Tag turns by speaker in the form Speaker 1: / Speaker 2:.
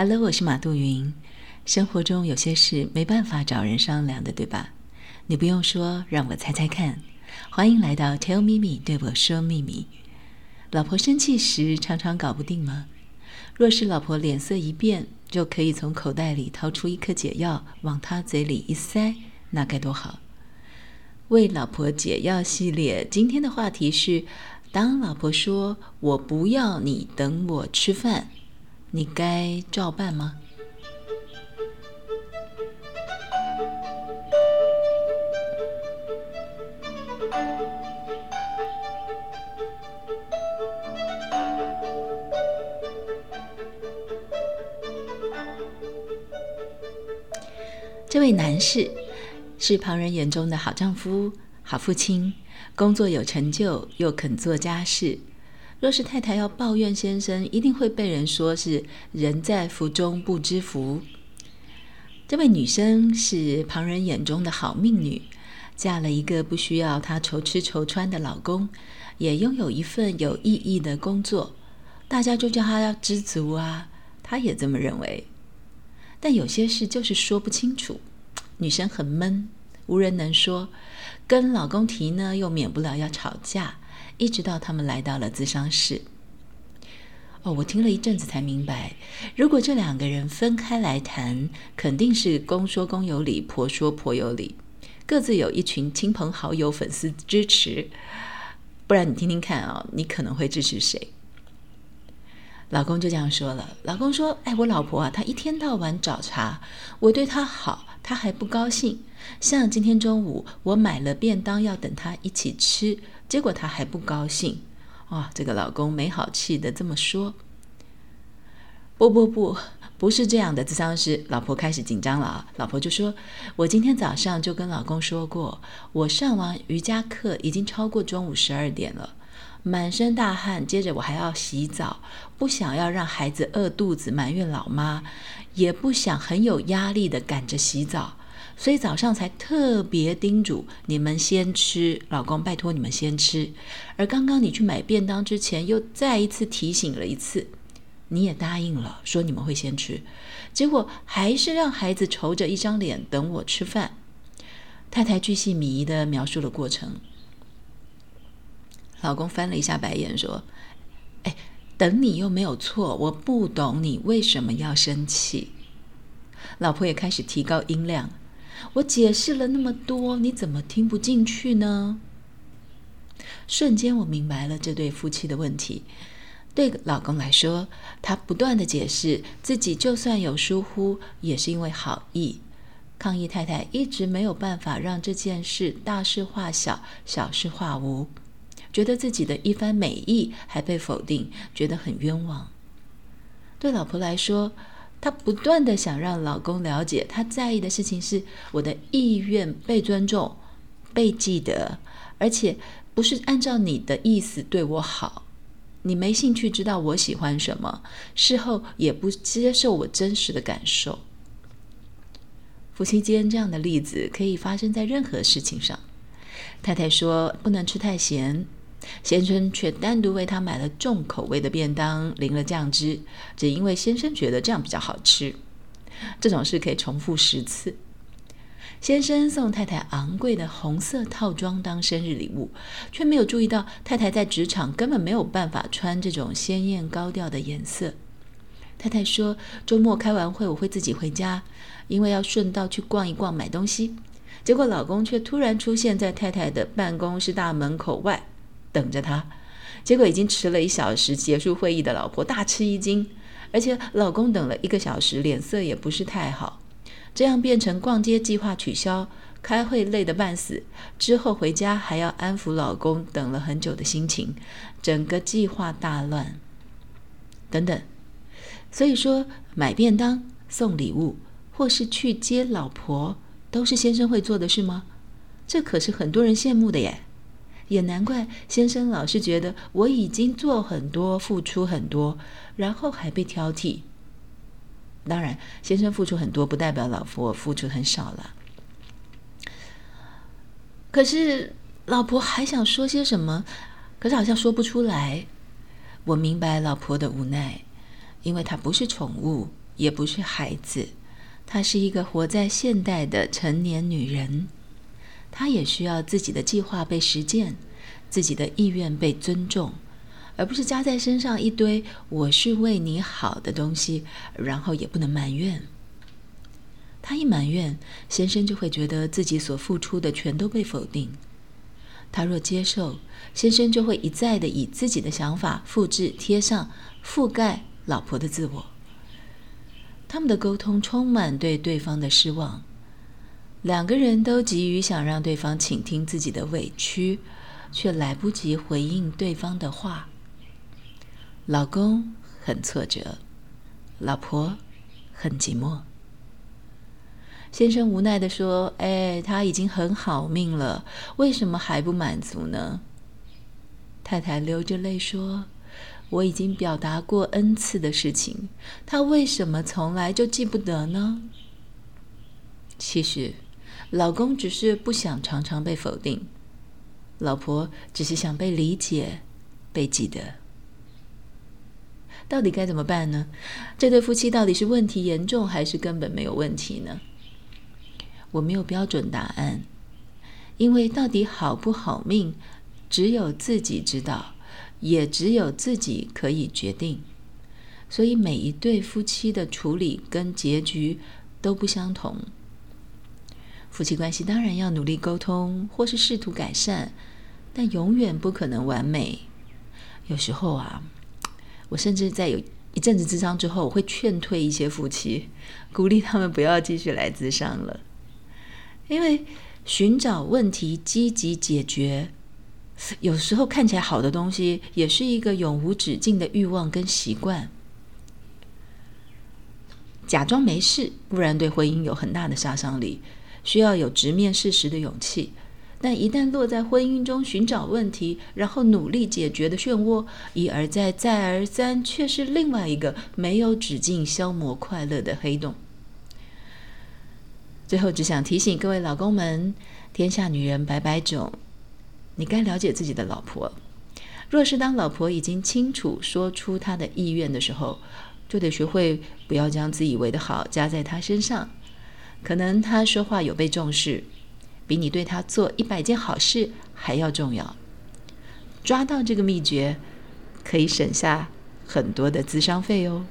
Speaker 1: Hello，我是马杜云。生活中有些事没办法找人商量的，对吧？你不用说，让我猜猜看。欢迎来到 Tell Me Me，对我说秘密。老婆生气时常常搞不定吗？若是老婆脸色一变，就可以从口袋里掏出一颗解药，往她嘴里一塞，那该多好！为老婆解药系列，今天的话题是：当老婆说“我不要你等我吃饭”，你该照办吗？这位男士是旁人眼中的好丈夫、好父亲，工作有成就，又肯做家事。若是太太要抱怨先生，一定会被人说是“人在福中不知福”。这位女生是旁人眼中的好命女，嫁了一个不需要她愁吃愁穿的老公，也拥有一份有意义的工作，大家就叫她要知足啊。她也这么认为。但有些事就是说不清楚，女生很闷，无人能说，跟老公提呢，又免不了要吵架，一直到他们来到了咨商室。哦，我听了一阵子才明白，如果这两个人分开来谈，肯定是公说公有理，婆说婆有理，各自有一群亲朋好友、粉丝支持，不然你听听看啊，你可能会支持谁？老公就这样说了。老公说：“哎，我老婆啊，她一天到晚找茬，我对她好，她还不高兴。像今天中午，我买了便当要等她一起吃，结果她还不高兴。哇，这个老公没好气的这么说。不不不，不是这样的。智商师老婆开始紧张了啊。老婆就说：我今天早上就跟老公说过，我上完瑜伽课已经超过中午十二点了。”满身大汗，接着我还要洗澡，不想要让孩子饿肚子，埋怨老妈，也不想很有压力的赶着洗澡，所以早上才特别叮嘱你们先吃，老公拜托你们先吃。而刚刚你去买便当之前，又再一次提醒了一次，你也答应了，说你们会先吃，结果还是让孩子愁着一张脸等我吃饭。太太巨细靡遗的描述了过程。老公翻了一下白眼，说：“哎，等你又没有错，我不懂你为什么要生气。”老婆也开始提高音量：“我解释了那么多，你怎么听不进去呢？”瞬间，我明白了这对夫妻的问题。对老公来说，他不断的解释自己，就算有疏忽，也是因为好意。抗议太太一直没有办法让这件事大事化小，小事化无。觉得自己的一番美意还被否定，觉得很冤枉。对老婆来说，她不断的想让老公了解，她在意的事情是我的意愿被尊重、被记得，而且不是按照你的意思对我好。你没兴趣知道我喜欢什么，事后也不接受我真实的感受。夫妻间这样的例子可以发生在任何事情上。太太说不能吃太咸。先生却单独为他买了重口味的便当，淋了酱汁，只因为先生觉得这样比较好吃。这种事可以重复十次。先生送太太昂贵的红色套装当生日礼物，却没有注意到太太在职场根本没有办法穿这种鲜艳高调的颜色。太太说：“周末开完会我会自己回家，因为要顺道去逛一逛买东西。”结果老公却突然出现在太太的办公室大门口外。等着他，结果已经迟了一小时结束会议的老婆大吃一惊，而且老公等了一个小时，脸色也不是太好。这样变成逛街计划取消，开会累得半死，之后回家还要安抚老公等了很久的心情，整个计划大乱。等等，所以说买便当、送礼物，或是去接老婆，都是先生会做的事吗？这可是很多人羡慕的耶。也难怪先生老是觉得我已经做很多、付出很多，然后还被挑剔。当然，先生付出很多不代表老婆付出很少了。可是老婆还想说些什么，可是好像说不出来。我明白老婆的无奈，因为她不是宠物，也不是孩子，她是一个活在现代的成年女人。他也需要自己的计划被实践，自己的意愿被尊重，而不是加在身上一堆“我是为你好”的东西，然后也不能埋怨。他一埋怨，先生就会觉得自己所付出的全都被否定。他若接受，先生就会一再的以自己的想法复制贴上，覆盖老婆的自我。他们的沟通充满对对方的失望，两个人都急于想让对方倾听自己的委屈，却来不及回应对方的话。老公很挫折，老婆很寂寞。先生无奈的说：“哎，他已经很好命了，为什么还不满足呢？”太太流着泪说。我已经表达过 n 次的事情，他为什么从来就记不得呢？其实，老公只是不想常常被否定，老婆只是想被理解、被记得。到底该怎么办呢？这对夫妻到底是问题严重，还是根本没有问题呢？我没有标准答案，因为到底好不好命，只有自己知道。也只有自己可以决定，所以每一对夫妻的处理跟结局都不相同。夫妻关系当然要努力沟通，或是试图改善，但永远不可能完美。有时候啊，我甚至在有一阵子智商之后，我会劝退一些夫妻，鼓励他们不要继续来咨商了，因为寻找问题，积极解决。有时候看起来好的东西，也是一个永无止境的欲望跟习惯。假装没事，不然对婚姻有很大的杀伤力，需要有直面事实的勇气。但一旦落在婚姻中寻找问题，然后努力解决的漩涡，一而再再而三，却是另外一个没有止境消磨快乐的黑洞。最后，只想提醒各位老公们：天下女人百百种。你该了解自己的老婆。若是当老婆已经清楚说出她的意愿的时候，就得学会不要将自以为的好加在她身上。可能他说话有被重视，比你对他做一百件好事还要重要。抓到这个秘诀，可以省下很多的资商费哦。